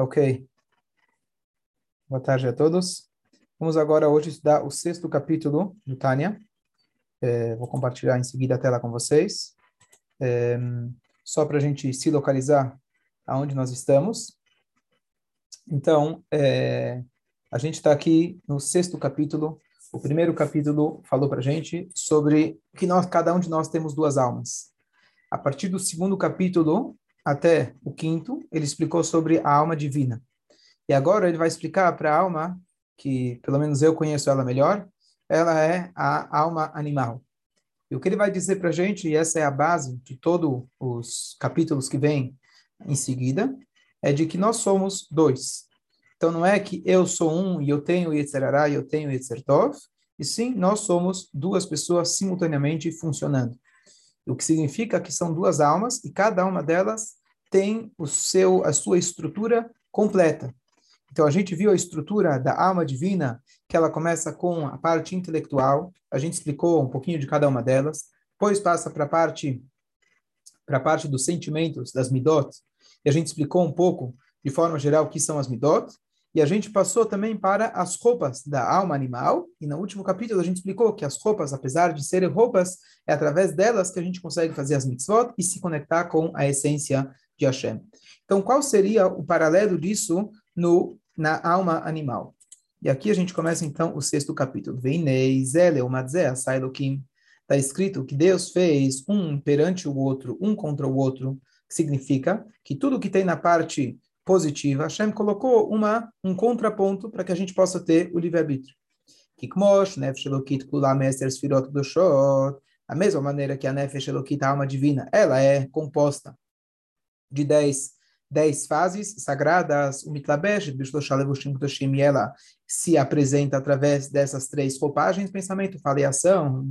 Ok. Boa tarde a todos. Vamos agora hoje estudar o sexto capítulo do Tânia. É, vou compartilhar em seguida a tela com vocês. É, só para a gente se localizar aonde nós estamos. Então, é, a gente está aqui no sexto capítulo. O primeiro capítulo falou para a gente sobre que nós, cada um de nós temos duas almas. A partir do segundo capítulo, até o quinto, ele explicou sobre a alma divina. E agora ele vai explicar para a alma, que pelo menos eu conheço ela melhor, ela é a alma animal. E o que ele vai dizer para a gente, e essa é a base de todos os capítulos que vêm em seguida, é de que nós somos dois. Então não é que eu sou um e eu tenho Yetzerará e eu tenho Yetzertov, e sim, nós somos duas pessoas simultaneamente funcionando. O que significa que são duas almas e cada uma delas tem o seu, a sua estrutura completa. Então, a gente viu a estrutura da alma divina, que ela começa com a parte intelectual, a gente explicou um pouquinho de cada uma delas, depois passa para a parte para a parte dos sentimentos, das midot, e a gente explicou um pouco, de forma geral, o que são as midot, e a gente passou também para as roupas da alma animal, e no último capítulo a gente explicou que as roupas, apesar de serem roupas, é através delas que a gente consegue fazer as mitzvot e se conectar com a essência de Hashem. Então, qual seria o paralelo disso no, na alma animal? E aqui a gente começa então o sexto capítulo. Está escrito que Deus fez um perante o outro, um contra o outro, que significa que tudo que tem na parte positiva, Hashem colocou uma, um contraponto para que a gente possa ter o livre-arbítrio. A mesma maneira que a Nefesh Elokit, a alma divina, ela é composta de dez, dez fases sagradas, o Mitlabesh, e ela se apresenta através dessas três roupagens, pensamento, fala e ação.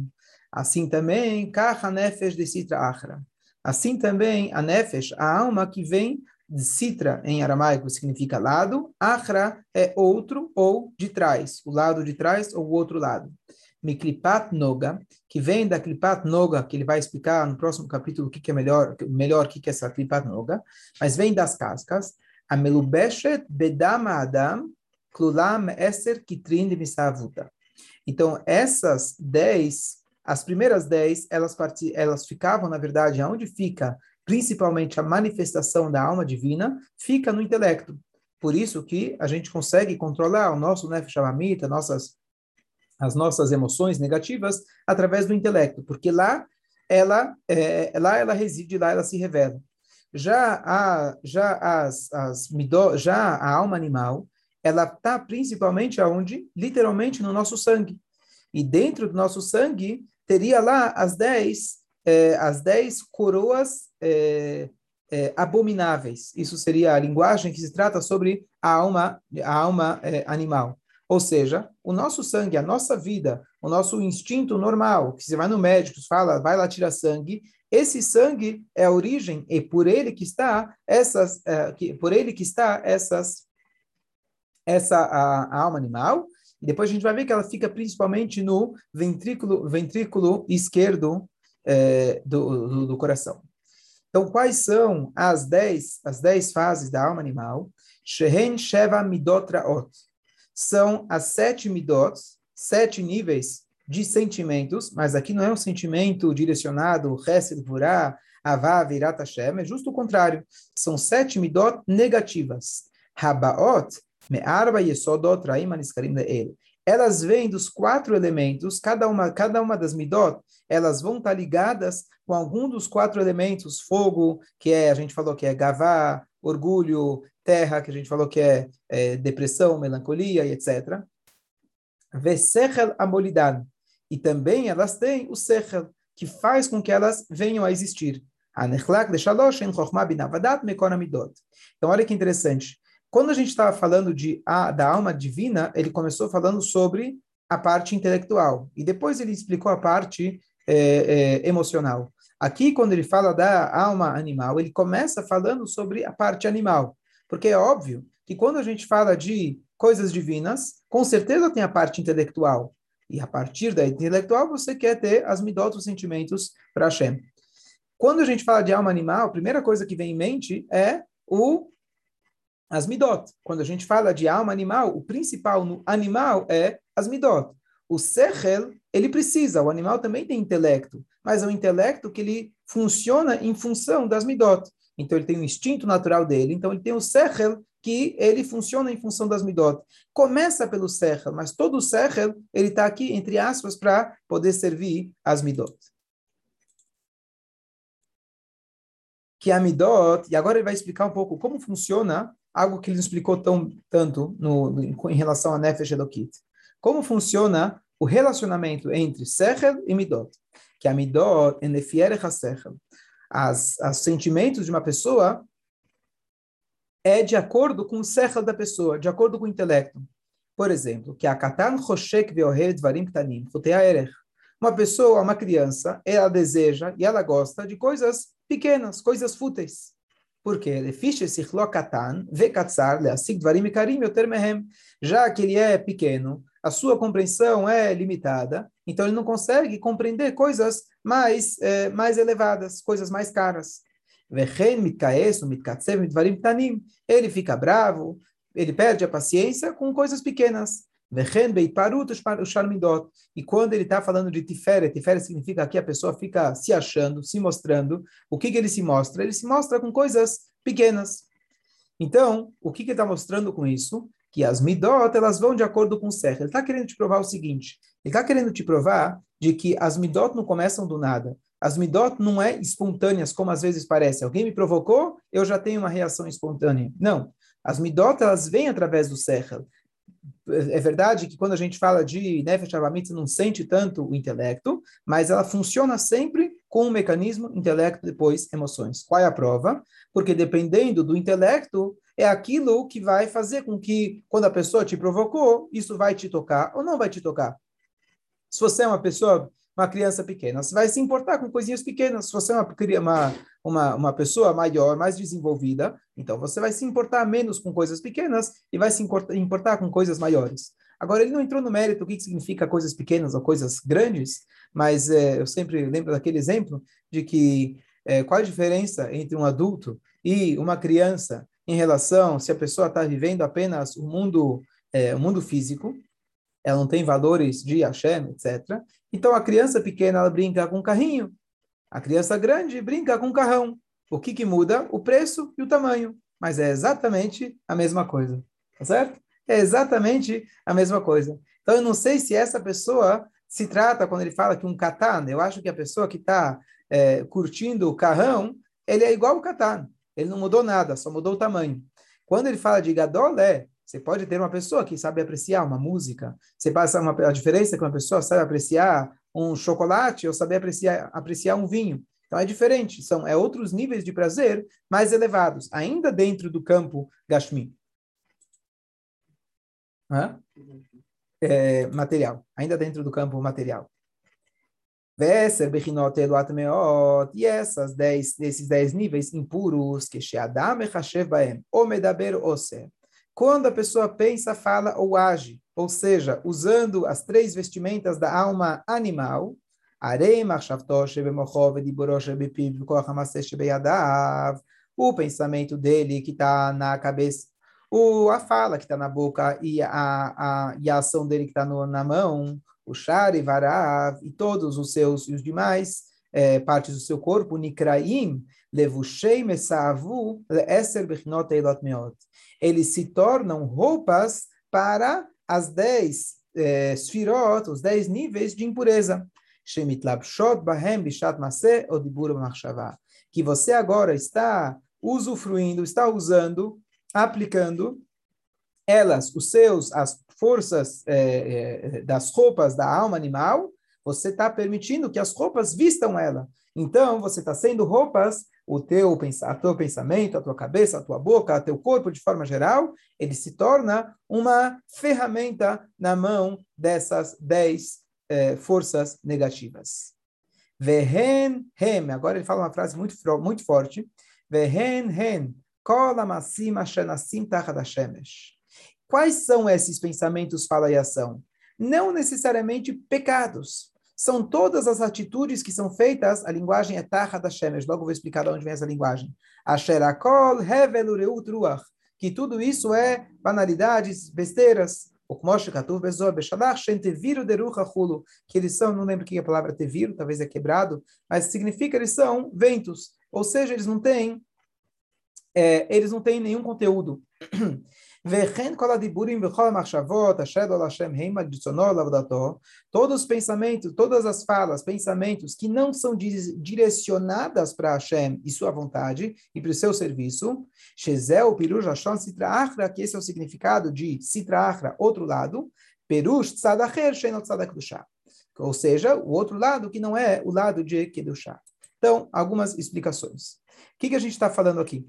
Assim também, Kaha Nefesh de Sitra Achra. Assim também, a Nefesh, a alma que vem de Sitra, em aramaico, significa lado, Achra é outro ou de trás, o lado de trás ou o outro lado. Miklipat Noga, que vem da Klipat Noga, que ele vai explicar no próximo capítulo o que, que é melhor, melhor o que, que é essa Klipat Noga, mas vem das cascas. A Melubeshet Bedama Adam, Klulam Eser Kitrin de Misavuta. Então, essas dez, as primeiras dez, elas, part... elas ficavam, na verdade, aonde fica principalmente a manifestação da alma divina, fica no intelecto. Por isso que a gente consegue controlar o nosso Nefesh Hamamita, nossas as nossas emoções negativas através do intelecto, porque lá ela é, lá ela reside, lá ela se revela. Já a já as, as já a alma animal, ela está principalmente aonde, literalmente no nosso sangue. E dentro do nosso sangue teria lá as dez é, as dez coroas é, é, abomináveis. Isso seria a linguagem que se trata sobre a alma a alma animal. Ou seja, o nosso sangue, a nossa vida, o nosso instinto normal, que você vai no médico, fala, vai lá tirar sangue, esse sangue é a origem e por ele que está essas, é, que, por ele que está essas, essa a, a, alma animal. E depois a gente vai ver que ela fica principalmente no ventrículo, ventrículo esquerdo é, do, do, do, coração. Então, quais são as dez, as dez fases da alma animal? Shehen Sheva Midotraot são as sete midots, sete níveis de sentimentos, mas aqui não é um sentimento direcionado, Hesed, Vurá, Avá, é justo o contrário. São sete midot negativas. Habaot, Me'arba Yesodot Raim Aniskarim Le'el. Elas vêm dos quatro elementos, cada uma, cada uma das midot, elas vão estar ligadas com algum dos quatro elementos, fogo, que é, a gente falou que é Gavá, orgulho, terra, que a gente falou que é, é depressão, melancolia e etc. Vesechel amolidan. E também elas têm o sechel, que faz com que elas venham a existir. Então, olha que interessante. Quando a gente estava falando de, a, da alma divina, ele começou falando sobre a parte intelectual. E depois ele explicou a parte é, é, emocional. Aqui, quando ele fala da alma animal, ele começa falando sobre a parte animal. Porque é óbvio que quando a gente fala de coisas divinas, com certeza tem a parte intelectual. E a partir da intelectual, você quer ter as midot, os sentimentos para Hashem. Quando a gente fala de alma animal, a primeira coisa que vem em mente é o as midot. Quando a gente fala de alma animal, o principal no animal é as midot. O sechel, ele precisa, o animal também tem intelecto, mas é um intelecto que ele funciona em função das midot. Então ele tem um instinto natural dele, então ele tem o sechel que ele funciona em função das midot. Começa pelo sechel, mas todo o sechel, ele está aqui, entre aspas, para poder servir as midot. Que a midot, e agora ele vai explicar um pouco como funciona algo que ele não explicou tão, tanto no, em relação a Nefesh Elokit. Como funciona o relacionamento entre Sechel e Midot? Que a Midot Nefierech HaSechel. As, os sentimentos de uma pessoa é de acordo com o Sechel da pessoa, de acordo com o intelecto. Por exemplo, que a Katan Choshek Veoher Dvarim Ktanim, Erech. Uma pessoa, uma criança, ela deseja e ela gosta de coisas pequenas, coisas fúteis. Porque já que ele é pequeno, a sua compreensão é limitada, então ele não consegue compreender coisas mais, eh, mais elevadas, coisas mais caras. Ele fica bravo, ele perde a paciência com coisas pequenas. E quando ele está falando de tiferet, tiferet significa que a pessoa fica se achando, se mostrando. O que, que ele se mostra? Ele se mostra com coisas pequenas. Então, o que, que ele está mostrando com isso? Que as midot, elas vão de acordo com o ser. Ele está querendo te provar o seguinte. Ele está querendo te provar de que as midot não começam do nada. As midot não é espontâneas, como às vezes parece. Alguém me provocou, eu já tenho uma reação espontânea. Não. As midot, elas vêm através do sechel é verdade que quando a gente fala de Nefesh Avamitz não sente tanto o intelecto, mas ela funciona sempre com o mecanismo intelecto depois emoções. Qual é a prova? Porque dependendo do intelecto, é aquilo que vai fazer com que, quando a pessoa te provocou, isso vai te tocar ou não vai te tocar. Se você é uma pessoa uma criança pequena. Você vai se importar com coisinhas pequenas. Se você é uma, uma, uma, pessoa maior, mais desenvolvida, então você vai se importar menos com coisas pequenas e vai se importar com coisas maiores. Agora, ele não entrou no mérito o que significa coisas pequenas ou coisas grandes, mas é, eu sempre lembro daquele exemplo de que é, qual a diferença entre um adulto e uma criança em relação se a pessoa está vivendo apenas o mundo, é, o mundo físico, ela não tem valores de Hashem, etc. Então a criança pequena ela brinca com um carrinho, a criança grande brinca com um carrão. O que, que muda? O preço e o tamanho. Mas é exatamente a mesma coisa. Tá certo? É exatamente a mesma coisa. Então eu não sei se essa pessoa se trata, quando ele fala que um katan, eu acho que a pessoa que está é, curtindo o carrão, ele é igual o katan. Ele não mudou nada, só mudou o tamanho. Quando ele fala de gadol, é você pode ter uma pessoa que sabe apreciar uma música. Você passa uma, a diferença que uma pessoa sabe apreciar um chocolate ou sabe apreciar, apreciar um vinho. Então é diferente, são é outros níveis de prazer mais elevados, ainda dentro do campo Gashmi. É, material, ainda dentro do campo material. E essas dez, esses dez níveis impuros, que quando a pessoa pensa, fala ou age, ou seja, usando as três vestimentas da alma animal, o pensamento dele que está na cabeça, o, a fala que está na boca e a, a, e a ação dele que está na mão, o shari, varav e todos os seus e os demais é, partes do seu corpo, nikraim, levushei mesavu, le'eser bechinot eilot meot eles se tornam roupas para as dez eh, sfirot, os dez níveis de impureza. Que você agora está usufruindo, está usando, aplicando elas, os seus, as forças eh, eh, das roupas da alma animal, você está permitindo que as roupas vistam ela. Então, você está sendo roupas o teu, a teu pensamento, a tua cabeça, a tua boca, o teu corpo de forma geral, ele se torna uma ferramenta na mão dessas dez forças negativas. Vehen hem, agora ele fala uma frase muito, muito forte. Vehen hem, kol amasim ashanassim tachad Quais são esses pensamentos, fala e ação? Não necessariamente pecados, são todas as atitudes que são feitas, a linguagem é Taha da Shemesh, logo vou explicar de onde vem essa linguagem. Asherakol hevel que tudo isso é banalidades, besteiras. Que eles são, não lembro que é a palavra Teviru, talvez é quebrado, mas significa eles são ventos, ou seja, eles não têm, é, eles não têm nenhum conteúdo. Todos os pensamentos, todas as falas, pensamentos que não são direcionadas para Hashem e sua vontade e para o seu serviço, Shezel, Pirush, Hashon, Sitra Achra, que esse é o significado de Sitra Achra, outro lado, Perush, Tzadacher, Shenot Tzadak Ou seja, o outro lado que não é o lado de Kedushá. Então, algumas explicações. O que, que a gente está falando aqui?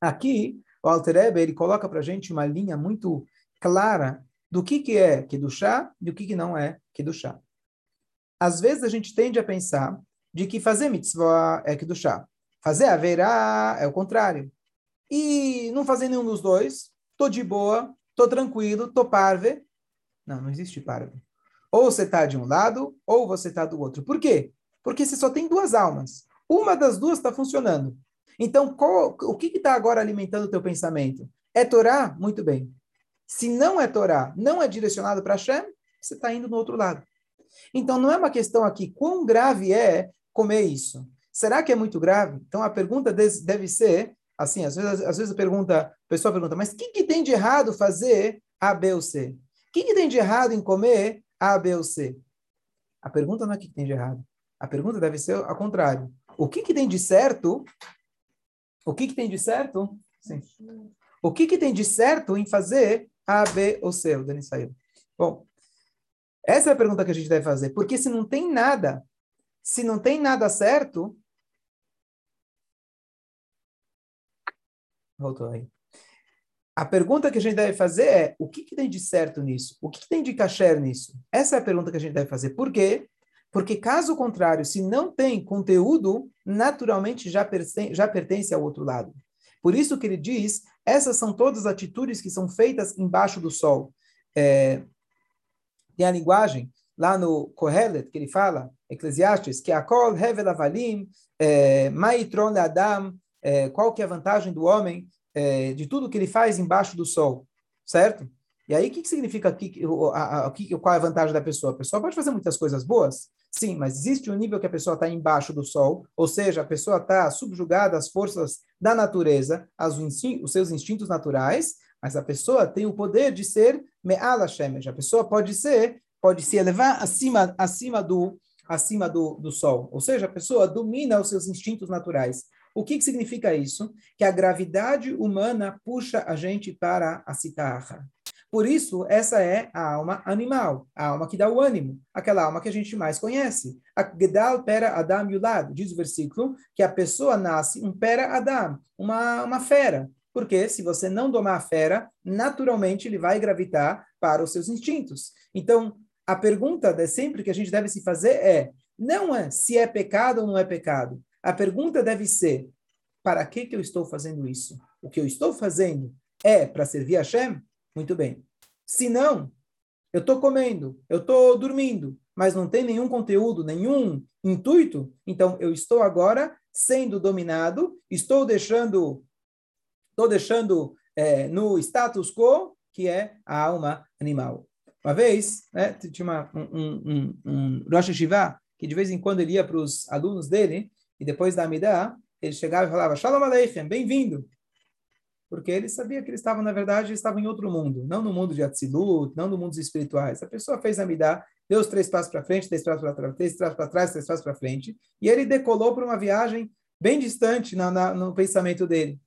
Aqui, o Alter Ebe, ele coloca para a gente uma linha muito clara do que, que é Kedushá e do que, que não é Kedushá. Às vezes a gente tende a pensar de que fazer mitzvah é Kedushá. Fazer haverá é o contrário. E não fazer nenhum dos dois, tô de boa, tô tranquilo, tô parve. Não, não existe parve. Ou você está de um lado, ou você está do outro. Por quê? Porque você só tem duas almas. Uma das duas está funcionando. Então, qual, o que está agora alimentando o teu pensamento? É Torá? Muito bem. Se não é Torá, não é direcionado para Hashem, você está indo no outro lado. Então, não é uma questão aqui, quão grave é comer isso? Será que é muito grave? Então, a pergunta deve ser, assim, às vezes, às vezes a, pergunta, a pessoa pergunta, mas o que, que tem de errado fazer A, B ou C? O que, que tem de errado em comer A, B ou C? A pergunta não é o que, que tem de errado. A pergunta deve ser ao contrário. O que, que tem de certo o que, que tem de certo? Sim. O que, que tem de certo em fazer A, B ou C? O Dani saiu. Bom, essa é a pergunta que a gente deve fazer. Porque se não tem nada, se não tem nada certo. Voltou aí. A pergunta que a gente deve fazer é: o que, que tem de certo nisso? O que, que tem de kasher nisso? Essa é a pergunta que a gente deve fazer. Por quê? Porque, caso contrário, se não tem conteúdo, naturalmente já pertence, já pertence ao outro lado. Por isso que ele diz, essas são todas as atitudes que são feitas embaixo do sol. É, tem a linguagem lá no Kohelet, que ele fala, Eclesiastes, que a kol hevel avalim, é, maitron adam, é, qual que é a vantagem do homem é, de tudo que ele faz embaixo do sol, certo? E aí, o que, que significa aqui, a, a, qual é a vantagem da pessoa? A pessoa pode fazer muitas coisas boas, sim, mas existe um nível que a pessoa está embaixo do sol, ou seja, a pessoa está subjugada às forças da natureza, aos os seus instintos naturais, mas a pessoa tem o poder de ser me'ala shemesh. A pessoa pode ser, pode se elevar acima, acima do acima do, do sol, ou seja, a pessoa domina os seus instintos naturais. O que, que significa isso? Que a gravidade humana puxa a gente para a citarra. Por isso, essa é a alma animal, a alma que dá o ânimo, aquela alma que a gente mais conhece. A Gedal pera Adam Yulad, diz o versículo, que a pessoa nasce um pera Adam, uma, uma fera. Porque se você não domar a fera, naturalmente ele vai gravitar para os seus instintos. Então, a pergunta de sempre que a gente deve se fazer é, não é se é pecado ou não é pecado. A pergunta deve ser, para que, que eu estou fazendo isso? O que eu estou fazendo é para servir a Hashem? Muito bem. Se não, eu estou comendo, eu estou dormindo, mas não tem nenhum conteúdo, nenhum intuito, então eu estou agora sendo dominado, estou deixando, estou deixando é, no status quo, que é a alma animal. Uma vez, né, tinha uma, um, um, um Rosh Hashivá, que de vez em quando ele ia para os alunos dele, e depois da Amidah, ele chegava e falava, Shalom Aleichem, bem-vindo porque ele sabia que eles estavam, na verdade, estavam em outro mundo, não no mundo de Atzilut, não no mundo dos espirituais. A pessoa fez a Midah, deu os três passos para frente, três passos para trás, três passos para trás, três passos para frente, e ele decolou para uma viagem bem distante na, na, no pensamento dele.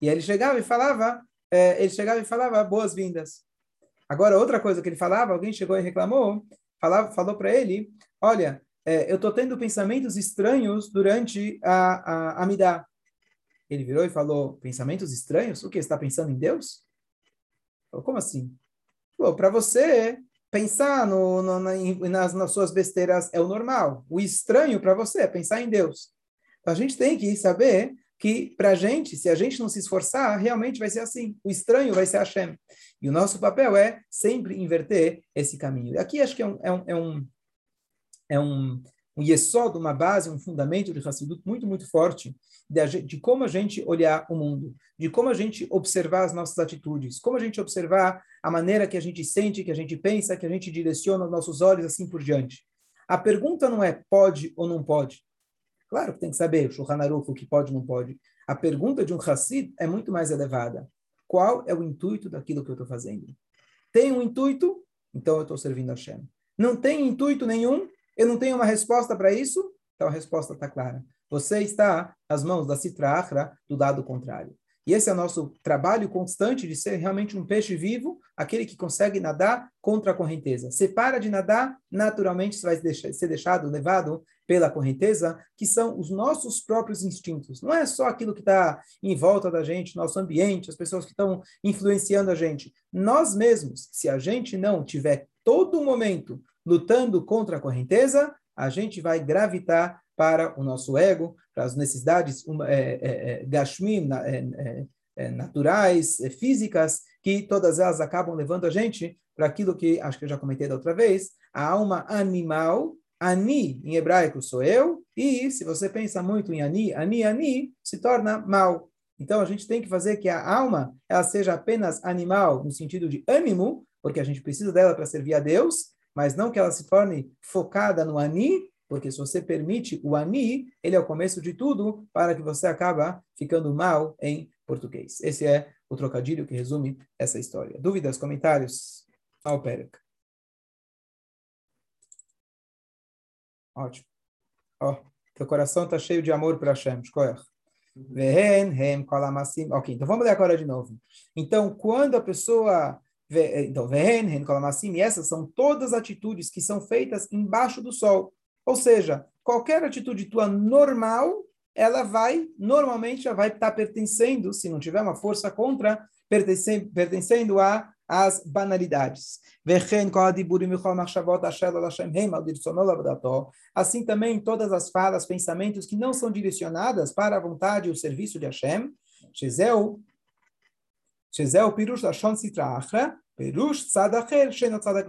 E ele chegava e falava, é, ele chegava e falava boas-vindas. Agora, outra coisa que ele falava, alguém chegou e reclamou, falava, falou para ele, olha, é, eu estou tendo pensamentos estranhos durante a, a, a. Ele virou e falou: pensamentos estranhos? O que? está pensando em Deus? Falou, como assim? Para você pensar no, no, nas, nas suas besteiras é o normal. O estranho para você é pensar em Deus. Então, a gente tem que saber que, para a gente, se a gente não se esforçar, realmente vai ser assim. O estranho vai ser Hashem. E o nosso papel é sempre inverter esse caminho. Aqui acho que é um, é um, é um, é um, um yesod, uma base, um fundamento de Hassidut muito, muito forte, de, de como a gente olhar o mundo, de como a gente observar as nossas atitudes, como a gente observar a maneira que a gente sente, que a gente pensa, que a gente direciona os nossos olhos, assim por diante. A pergunta não é pode ou não pode. Claro que tem que saber, o Shulchan o que pode ou não pode. A pergunta de um Hassid é muito mais elevada. Qual é o intuito daquilo que eu estou fazendo? Tem um intuito? Então eu estou servindo a Hashem. Não tem intuito nenhum? Eu não tenho uma resposta para isso? Então a resposta está clara. Você está nas mãos da Sitra Achra, do lado contrário. E esse é o nosso trabalho constante de ser realmente um peixe vivo, aquele que consegue nadar contra a correnteza. Você para de nadar, naturalmente você vai ser deixado, levado pela correnteza, que são os nossos próprios instintos. Não é só aquilo que está em volta da gente, nosso ambiente, as pessoas que estão influenciando a gente. Nós mesmos, se a gente não tiver todo momento lutando contra a correnteza, a gente vai gravitar para o nosso ego, para as necessidades é, é, é, é, é, naturais, é, físicas, que todas elas acabam levando a gente para aquilo que, acho que eu já comentei da outra vez, a alma animal, ani em hebraico sou eu, e se você pensa muito em ani, ani, ani, se torna mal. Então a gente tem que fazer que a alma ela seja apenas animal, no sentido de ânimo, porque a gente precisa dela para servir a Deus, mas não que ela se torne focada no ani, porque se você permite o ani, ele é o começo de tudo para que você acaba ficando mal em português. Esse é o trocadilho que resume essa história. Dúvidas, comentários? Ao Perek. Ótimo. Ó, oh, teu coração está cheio de amor para Hashem. Escolher. Ok, então vamos ler agora de novo. Então, quando a pessoa então, e essas são todas atitudes que são feitas embaixo do sol. Ou seja, qualquer atitude tua normal, ela vai, normalmente, já vai estar pertencendo, se não tiver uma força contra, pertencendo, a as banalidades. Assim também todas as falas, pensamentos que não são direcionadas para a vontade e o serviço de Hashem, Shezeu Pirush Lashon Sitra Achra, Perush Tzadacher Sheno Tzadak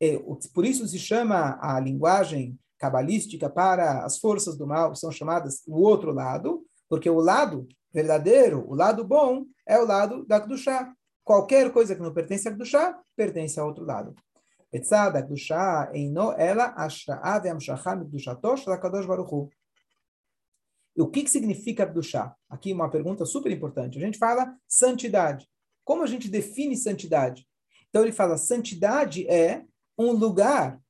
é, por isso se chama a linguagem cabalística para as forças do mal, são chamadas o outro lado, porque o lado verdadeiro, o lado bom, é o lado da Kedushá. Qualquer coisa que não pertence a Kedushá, pertence a outro lado. Etzad Kedushá eino ela ashra'a ve'amshachá mikdushatosh lakadosh baruchu. E o que, que significa Kedushá? Aqui uma pergunta super importante. A gente fala santidade. Como a gente define santidade? Então ele fala, santidade é um lugar,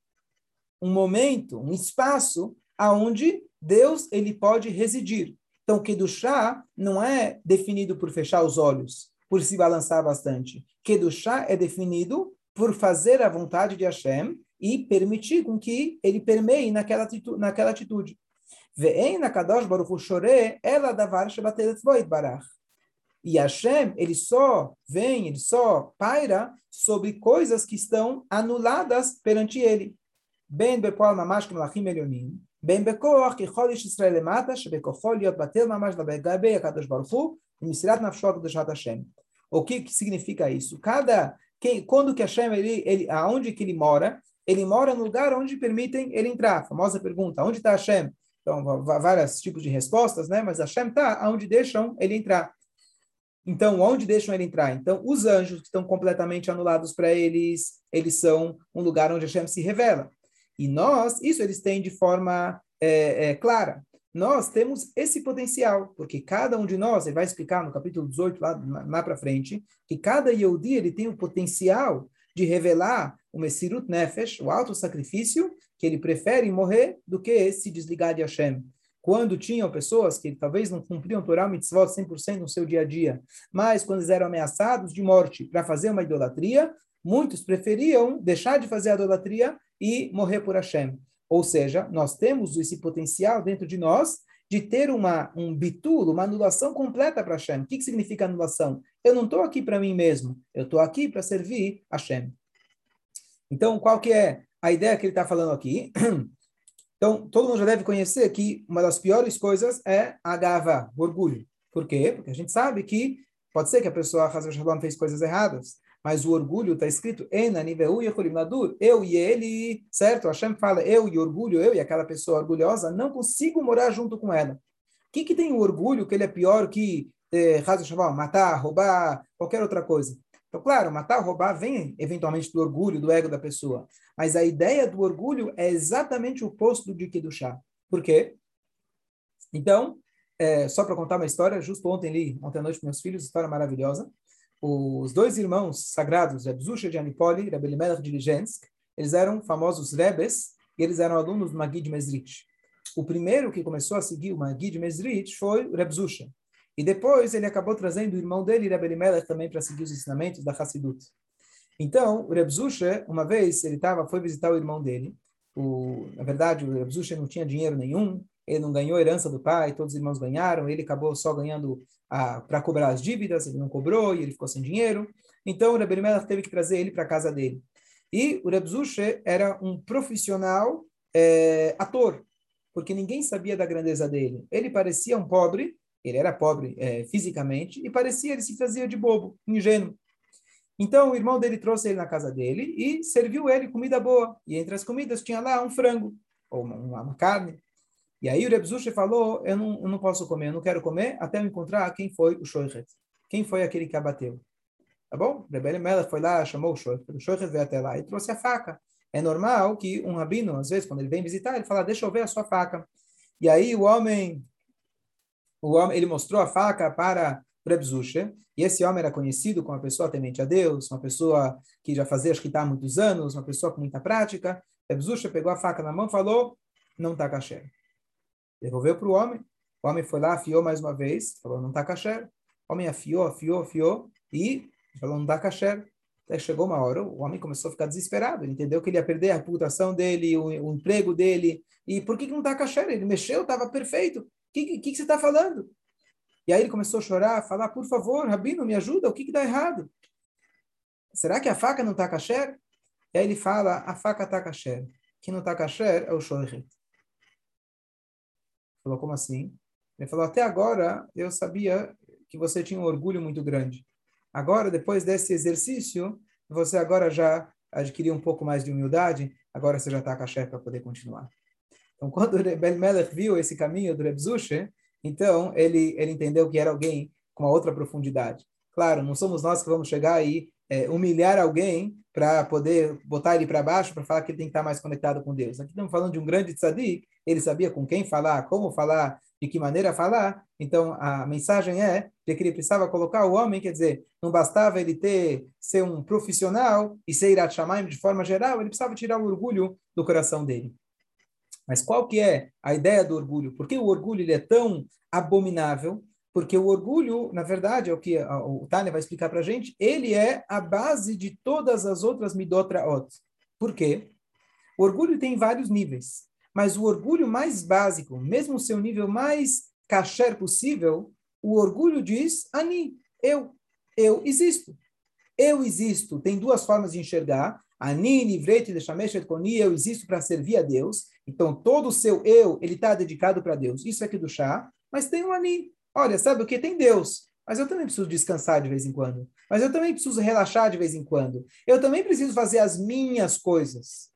um momento, um espaço aonde Deus ele pode residir. Então, Kedushá não é definido por fechar os olhos, por se balançar bastante. Kedushá é definido por fazer a vontade de Hashem e permitir com que ele permeie naquela atitude. Naquela atitude. E Hashem, ele só vem, ele só paira sobre coisas que estão anuladas perante ele. Ben bepoal mamash melachim elionim, ben bekoach que cholish Israel lemata, shebekochol liot batel mamash labegabei akadosh baruch hu, misirat nafshot kedushat Hashem. O que, que significa isso? Cada quem, quando que Hashem ele, ele aonde que ele mora, ele mora no lugar onde permitem ele entrar. famosa pergunta, onde está Hashem? Então, vários tipos de respostas, né? Mas Hashem está onde deixam ele entrar. Então, onde deixam ele entrar? Então, os anjos que estão completamente anulados para eles, eles são um lugar onde Hashem se revela. E nós, isso eles têm de forma é, é, clara. Nós temos esse potencial, porque cada um de nós, ele vai explicar no capítulo 18, lá, lá para frente, que cada Yehudi ele tem o potencial de revelar o Messirut Nefesh, o alto sacrifício, que ele prefere morrer do que se desligar de Hashem quando tinham pessoas que talvez não cumpriam Torah Mitzvot 100% no seu dia a dia, mas quando eles eram ameaçados de morte para fazer uma idolatria, muitos preferiam deixar de fazer a idolatria e morrer por Hashem. Ou seja, nós temos esse potencial dentro de nós de ter uma, um bitulo, uma anulação completa para Hashem. O que, que significa anulação? Eu não estou aqui para mim mesmo, eu estou aqui para servir Hashem. Então, qual que é a ideia que ele está falando aqui? Então, todo mundo já deve conhecer que uma das piores coisas é a gava, o orgulho. Por quê? Porque a gente sabe que pode ser que a pessoa, Hazar Shalom, fez coisas erradas, mas o orgulho está escrito eu e ele, certo? Hashem fala eu e orgulho, eu e aquela pessoa orgulhosa, não consigo morar junto com ela. que, que tem o orgulho que ele é pior que é, matar, roubar, qualquer outra coisa? Então, claro, matar, roubar vem eventualmente do orgulho, do ego da pessoa. Mas a ideia do orgulho é exatamente o oposto do chá. Por quê? Então, é, só para contar uma história, justo ontem li, ontem à noite com meus filhos, história maravilhosa. Os dois irmãos sagrados, Reb Zusha de Anipoli e Reb Elimelech de Ligensk, eles eram famosos Rebes e eles eram alunos do Magid Mesrit. O primeiro que começou a seguir o Magid Mesrit foi o Reb Zusha. E depois ele acabou trazendo o irmão dele, Rebbe Elimelech, também para seguir os ensinamentos da Hassidut. Então, o Reb Zusha, uma vez, ele tava, foi visitar o irmão dele. O, na verdade, o Reb Zusha não tinha dinheiro nenhum, ele não ganhou herança do pai, todos os irmãos ganharam, ele acabou só ganhando para cobrar as dívidas, ele não cobrou e ele ficou sem dinheiro. Então, o Rebbe teve que trazer ele para a casa dele. E o Reb era um profissional é, ator, porque ninguém sabia da grandeza dele. Ele parecia um pobre, ele era pobre é, fisicamente e parecia, ele se fazia de bobo, ingênuo. Então o irmão dele trouxe ele na casa dele e serviu ele comida boa. E entre as comidas tinha lá um frango, ou uma, uma carne. E aí o Rebzushi falou, eu não, eu não posso comer, eu não quero comer até eu encontrar quem foi o Shoichet. Quem foi aquele que abateu. Tá bom? Rebele Mela foi lá, chamou o Shoichet. O Shoichet veio até lá e trouxe a faca. É normal que um rabino, às vezes, quando ele vem visitar, ele fala, deixa eu ver a sua faca. E aí o homem o homem, ele mostrou a faca para Reb Zusha, e esse homem era conhecido como uma pessoa temente a Deus, uma pessoa que já fazia escritar há muitos anos, uma pessoa com muita prática. Reb Zusha pegou a faca na mão e falou, não está caché. Devolveu para o homem, o homem foi lá, afiou mais uma vez, falou, não está caché. O homem afiou, afiou, afiou, e falou, não está caché. Até chegou uma hora, o homem começou a ficar desesperado, ele entendeu que ele ia perder a reputação dele, o, o emprego dele, e por que, que não está caché? Ele mexeu, estava perfeito. O que, que, que, você está falando? E aí ele começou a chorar, a falar, por favor, Rabino, me ajuda, o que dá errado? Será que a faca não está kasher? E aí ele fala, a faca está kasher. Quem não está kasher é o shoichet. Falou, como assim? Ele falou, até agora eu sabia que você tinha um orgulho muito grande. Agora, depois desse exercício, você agora já adquiriu um pouco mais de humildade, agora você já está kasher para poder continuar. Então, quando o Melech viu esse caminho do Rebzushe, então ele, ele entendeu que era alguém com uma outra profundidade. Claro, não somos nós que vamos chegar e é, humilhar alguém para poder botar ele para baixo, para falar que ele tem que estar mais conectado com Deus. Aqui estamos falando de um grande tzadik, ele sabia com quem falar, como falar, de que maneira falar. Então, a mensagem é de que ele precisava colocar o homem, quer dizer, não bastava ele ter ser um profissional e ser Irat Shamayim de forma geral, ele precisava tirar o orgulho do coração dele. Mas qual que é a ideia do orgulho? Por que o orgulho ele é tão abominável? Porque o orgulho, na verdade, é o que o Tânia vai explicar para a gente, ele é a base de todas as outras midotraot. Por quê? O orgulho tem vários níveis, mas o orgulho mais básico, mesmo o seu nível mais kasher possível, o orgulho diz, Ani, eu, eu existo. Eu existo. Tem duas formas de enxergar. Ani, livrete, deixameshet koni, eu existo para servir a Deus. Então, todo o seu eu, ele está dedicado para Deus. Isso aqui do chá. Mas tem um Ani. Olha, sabe o que? Tem Deus. Mas eu também preciso descansar de vez em quando. Mas eu também preciso relaxar de vez em quando. Eu também preciso fazer as minhas coisas.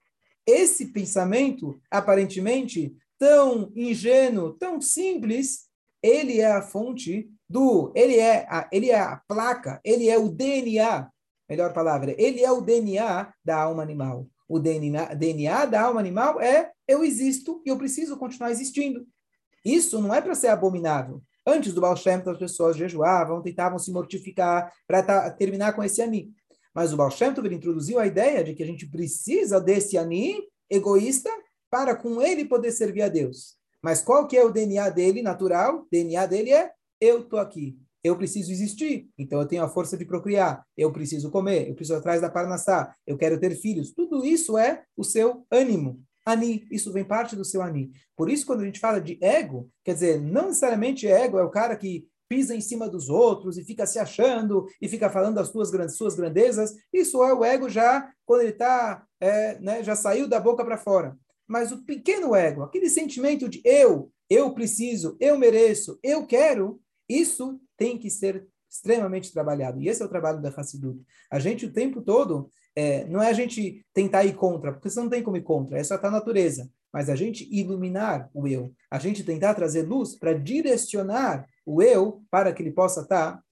Esse pensamento, aparentemente tão ingênuo, tão simples, ele é a fonte do, ele é a, ele é a placa, ele é o DNA melhor palavra, ele é o DNA da alma animal. O DNA, DNA da alma animal é eu existo e eu preciso continuar existindo. Isso não é para ser abominável. Antes do Baal Shem, as pessoas jejuavam, tentavam se mortificar para terminar com esse ani. Mas o Baal Shem ele introduziu a ideia de que a gente precisa desse ani egoísta para com ele poder servir a Deus. Mas qual que é o DNA dele natural? O DNA dele é eu estou aqui eu preciso existir, então eu tenho a força de procriar, eu preciso comer, eu preciso atrás da parnassá, eu quero ter filhos. Tudo isso é o seu ânimo. Ani, isso vem parte do seu ani. Por isso, quando a gente fala de ego, quer dizer, não necessariamente ego é o cara que pisa em cima dos outros e fica se achando e fica falando das suas, suas grandezas. Isso é o ego já quando ele está, é, né, já saiu da boca para fora. Mas o pequeno ego, aquele sentimento de eu, eu preciso, eu mereço, eu quero, isso tem que ser extremamente trabalhado. E esse é o trabalho da Hassidut. A gente, o tempo todo, é, não é a gente tentar ir contra, porque você não tem como ir contra, é só a natureza. Mas a gente iluminar o eu, a gente tentar trazer luz para direcionar o eu para que ele possa estar, tá,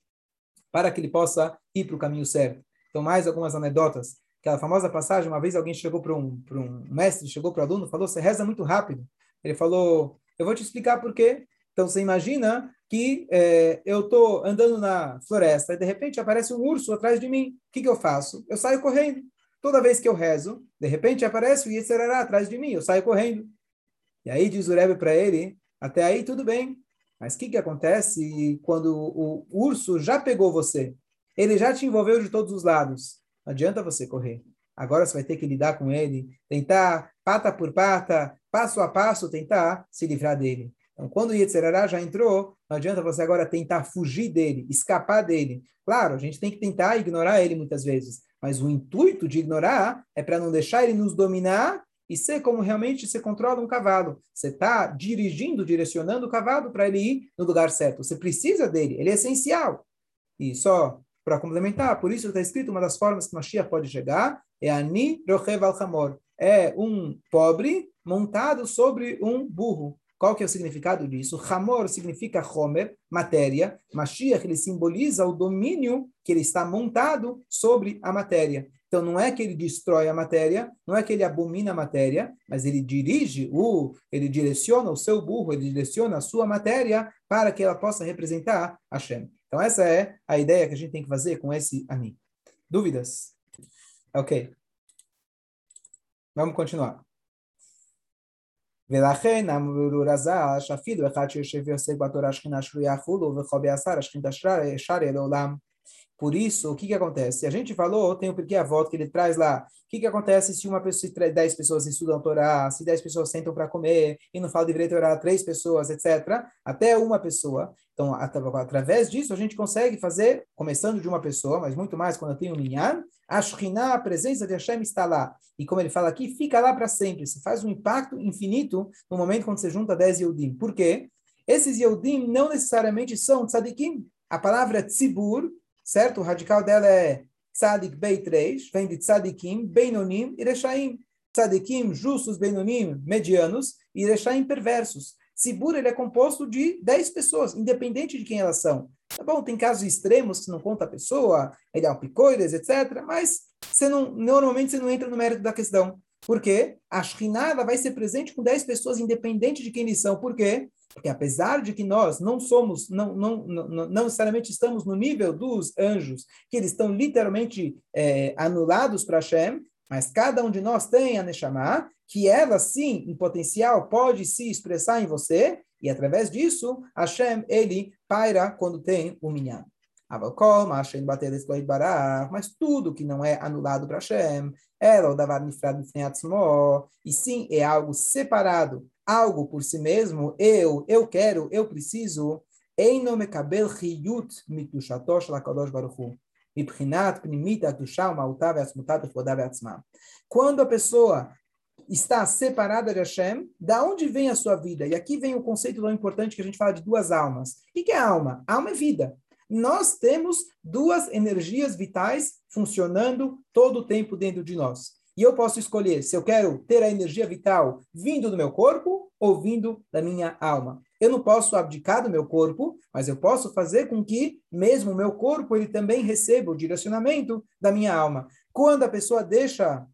para que ele possa ir para o caminho certo. Então, mais algumas anedotas. Aquela famosa passagem, uma vez alguém chegou para um, um mestre, chegou para o aluno, falou, você reza muito rápido. Ele falou, eu vou te explicar por quê. Então, você imagina que é, eu estou andando na floresta e, de repente, aparece um urso atrás de mim. O que, que eu faço? Eu saio correndo. Toda vez que eu rezo, de repente aparece o Yetzerará atrás de mim, eu saio correndo. E aí diz o Rebbe para ele, até aí tudo bem. Mas o que, que acontece quando o urso já pegou você? Ele já te envolveu de todos os lados. Não adianta você correr. Agora você vai ter que lidar com ele, tentar, pata por pata, passo a passo, tentar se livrar dele. Então, quando o Yetzirará já entrou, não adianta você agora tentar fugir dele, escapar dele. Claro, a gente tem que tentar ignorar ele muitas vezes, mas o intuito de ignorar é para não deixar ele nos dominar e ser como realmente você controla um cavalo. Você está dirigindo, direcionando o cavalo para ele ir no lugar certo. Você precisa dele, ele é essencial. E só para complementar, por isso está escrito uma das formas que Mashiach pode chegar é Ani Rochev al É um pobre montado sobre um burro. Qual que é o significado disso? Hamor significa Homer, matéria. Mashiach, ele simboliza o domínio que ele está montado sobre a matéria. Então, não é que ele destrói a matéria, não é que ele abomina a matéria, mas ele dirige, o, ele direciona o seu burro, ele direciona a sua matéria para que ela possa representar Hashem. Então, essa é a ideia que a gente tem que fazer com esse Ani. Dúvidas? Ok. Vamos continuar. ולכן המברור הזה, שאפילו אחד שיושב ועוסק בתורה שכינה שרויה חולו וכל בעשר השכינתה שריה לעולם por isso, o que, que acontece? A gente falou, tem o porquê a volta que ele traz lá. O que, que acontece se uma pessoa, se dez pessoas estudam a Torá, se dez pessoas sentam para comer e não fala de direito orar três pessoas, etc. Até uma pessoa. Então, através disso, a gente consegue fazer, começando de uma pessoa, mas muito mais quando eu tenho um minyan, a Shekhinah, a presença de Hashem está lá. E como ele fala aqui, fica lá para sempre. Você faz um impacto infinito no momento quando você junta dez Yehudim. Por quê? Esses Yehudim não necessariamente são tzadikim. A palavra tzibur certo? O radical dela é tzadik bei 3, vem de tzadikim, beinonim e rechaim. Tzadikim, justos, beinonim, medianos, e rechaim, perversos. Sibur, ele é composto de 10 pessoas, independente de quem elas são. Tá bom, tem casos extremos que não conta a pessoa, ele é um picoides, etc. Mas você não, normalmente você não entra no mérito da questão. Por quê? A Shekhinah vai ser presente com 10 pessoas, independente de quem eles são. Por quê? Porque apesar de que nós não somos, não, não, não, não necessariamente estamos no nível dos anjos, que eles estão literalmente é, anulados para Hashem, mas cada um de nós tem a Neshama, que ela sim, em potencial, pode se expressar em você, e através disso, Hashem, ele paira quando tem o minyan. Mas tudo que não é anulado para Hashem, ela o davar nifrad e sim é algo separado algo por si mesmo, eu, eu quero, eu preciso, quando a pessoa está separada de Hashem, da onde vem a sua vida? E aqui vem o conceito tão importante que a gente fala de duas almas. O que é alma? Alma é vida. Nós temos duas energias vitais funcionando todo o tempo dentro de nós. E eu posso escolher se eu quero ter a energia vital vindo do meu corpo ou vindo da minha alma. Eu não posso abdicar do meu corpo, mas eu posso fazer com que mesmo o meu corpo ele também receba o direcionamento da minha alma. Quando a pessoa deixa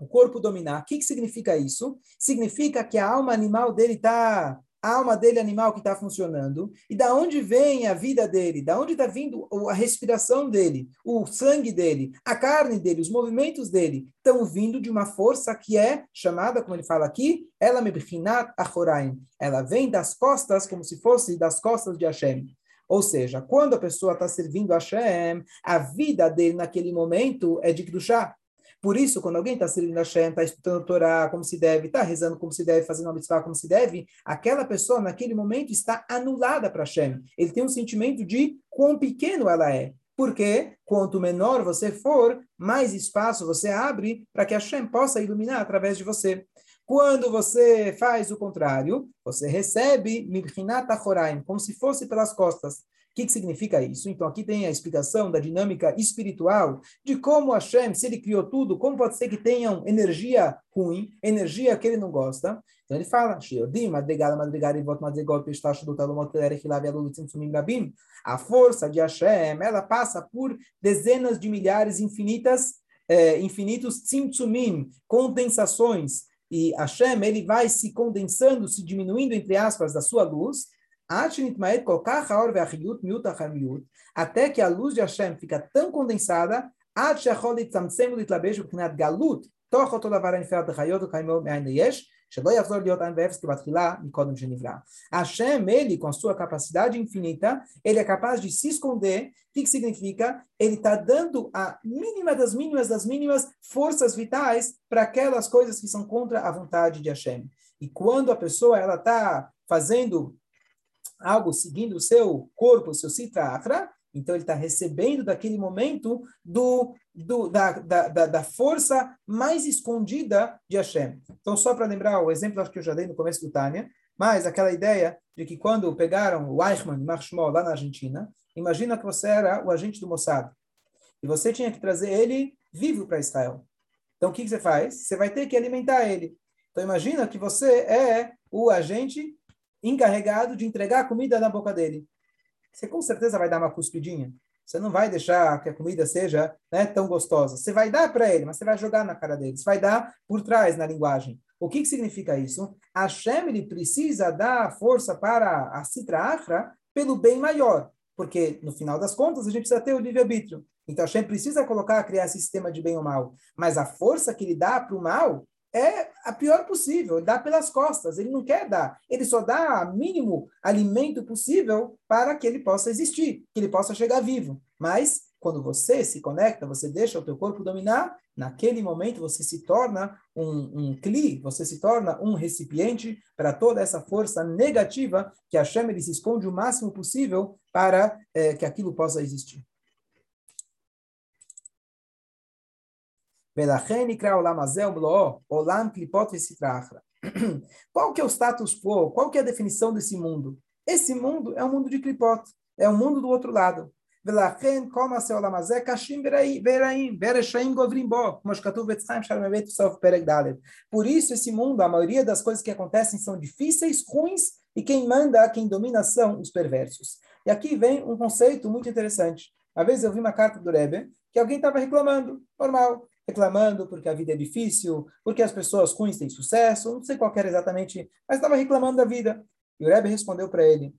o corpo dominar, o que, que significa isso? Significa que a alma animal dele está a alma dele animal que está funcionando, e da onde vem a vida dele, da onde está vindo a respiração dele, o sangue dele, a carne dele, os movimentos dele, estão vindo de uma força que é chamada, como ele fala aqui, ela. Ela vem das costas, como se fosse das costas de Hashem. Ou seja, quando a pessoa está servindo a Hashem, a vida dele naquele momento é de Kedushá, por isso, quando alguém está servindo a Hashem, está estudando Torá como se deve, está rezando como se deve, fazendo a mitzvah como se deve, aquela pessoa, naquele momento, está anulada para Hashem. Ele tem um sentimento de quão pequeno ela é. Porque quanto menor você for, mais espaço você abre para que a Hashem possa iluminar através de você. Quando você faz o contrário, você recebe Mibhinat Achoraim, como se fosse pelas costas. Que, que significa isso? Então, aqui tem a explicação da dinâmica espiritual, de como Hashem, se ele criou tudo, como pode ser que tenham energia ruim, energia que ele não gosta. Então, ele fala, a força de Hashem, ela passa por dezenas de milhares infinitas, é, infinitos tzimtzumim, condensações, e Hashem, ele vai se condensando, se diminuindo, entre aspas, da sua luz, até que a luz de Hashem fica tão condensada, Hashem, ele, com a sua capacidade infinita, ele é capaz de se esconder. O que, que significa? Ele está dando a mínima das mínimas das mínimas forças vitais para aquelas coisas que são contra a vontade de Hashem. E quando a pessoa ela está fazendo algo seguindo o seu corpo, o seu citra então ele está recebendo daquele momento do, do, da, da, da, força mais escondida de Hashem. Então, só para lembrar o exemplo acho que eu já dei no começo do Tânia, mas aquela ideia de que quando pegaram o Eichmann e Marshmallow lá na Argentina, imagina que você era o agente do Mossad, e você tinha que trazer ele vivo para Israel. Então, o que, que você faz? Você vai ter que alimentar ele. Então, imagina que você é o agente encarregado de entregar comida na boca dele. Você com certeza vai dar uma cuspidinha. Você não vai deixar que a comida seja né, tão gostosa. Você vai dar para ele, mas você vai jogar na cara dele. Você vai dar por trás na linguagem. O que, que significa isso? Hashem ele precisa dar força para a Sitra Achra pelo bem maior. Porque, no final das contas, a gente precisa ter o livre-arbítrio. Então, Hashem precisa colocar, criar esse sistema de bem ou mal. Mas a força que ele dá para o mal é a pior possível, dá pelas costas, ele não quer dar, ele só dá o mínimo alimento possível para que ele possa existir, que ele possa chegar vivo. Mas quando você se conecta, você deixa o teu corpo dominar, naquele momento você se torna um, um cli, você se torna um recipiente para toda essa força negativa que a chama ele se esconde o máximo possível para é, que aquilo possa existir. Qual que é o status quo? Qual que é a definição desse mundo? Esse mundo é um mundo de clipot, é o um mundo do outro lado. Por isso, esse mundo, a maioria das coisas que acontecem são difíceis, ruins, e quem manda, quem domina são os perversos. E aqui vem um conceito muito interessante. Uma vez eu vi uma carta do Rebbe que alguém estava reclamando, normal reclamando porque a vida é difícil, porque as pessoas ruins têm sucesso, não sei qual era exatamente, mas estava reclamando da vida. E o Rebbe respondeu para ele: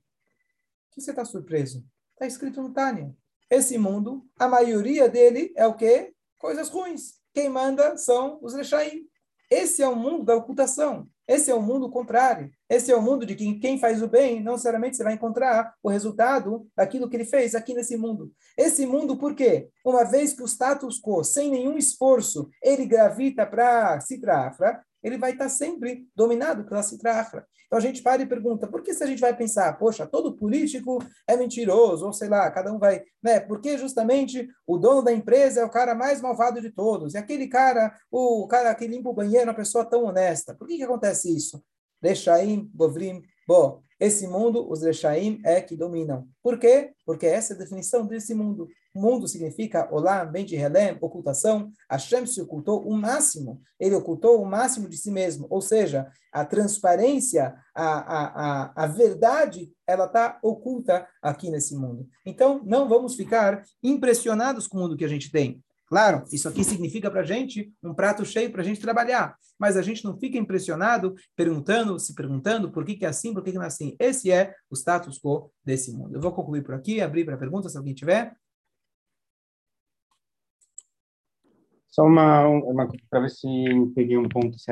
que você está surpreso? Está escrito no Tânia. Esse mundo, a maioria dele é o quê? Coisas ruins. Quem manda são os Rechaim. Esse é o mundo da ocultação. Esse é o mundo contrário. Esse é o mundo de que quem faz o bem, não necessariamente você vai encontrar o resultado daquilo que ele fez aqui nesse mundo. Esse mundo, por quê? Uma vez que o status quo, sem nenhum esforço, ele gravita para Citra Afra, ele vai estar sempre dominado pela Citra Afra. Então a gente para e pergunta, por que se a gente vai pensar, poxa, todo político é mentiroso, ou sei lá, cada um vai, né? Porque justamente o dono da empresa é o cara mais malvado de todos, e aquele cara, o cara que limpa o banheiro é uma pessoa tão honesta. Por que que acontece isso? Rechaim, Bovrim, Bo. Esse mundo, os Rechaim é que dominam. Por quê? Porque essa é a definição desse mundo. Mundo significa olá, de relém, ocultação. Hashem se ocultou o máximo. Ele ocultou o máximo de si mesmo. Ou seja, a transparência, a, a, a, a verdade, ela está oculta aqui nesse mundo. Então, não vamos ficar impressionados com o mundo que a gente tem. Claro, isso aqui significa para a gente um prato cheio para a gente trabalhar, mas a gente não fica impressionado perguntando, se perguntando por que, que é assim, por que, que não é assim. Esse é o status quo desse mundo. Eu vou concluir por aqui, abrir para perguntas, se alguém tiver. Só uma, uma para ver se peguei um ponto certo.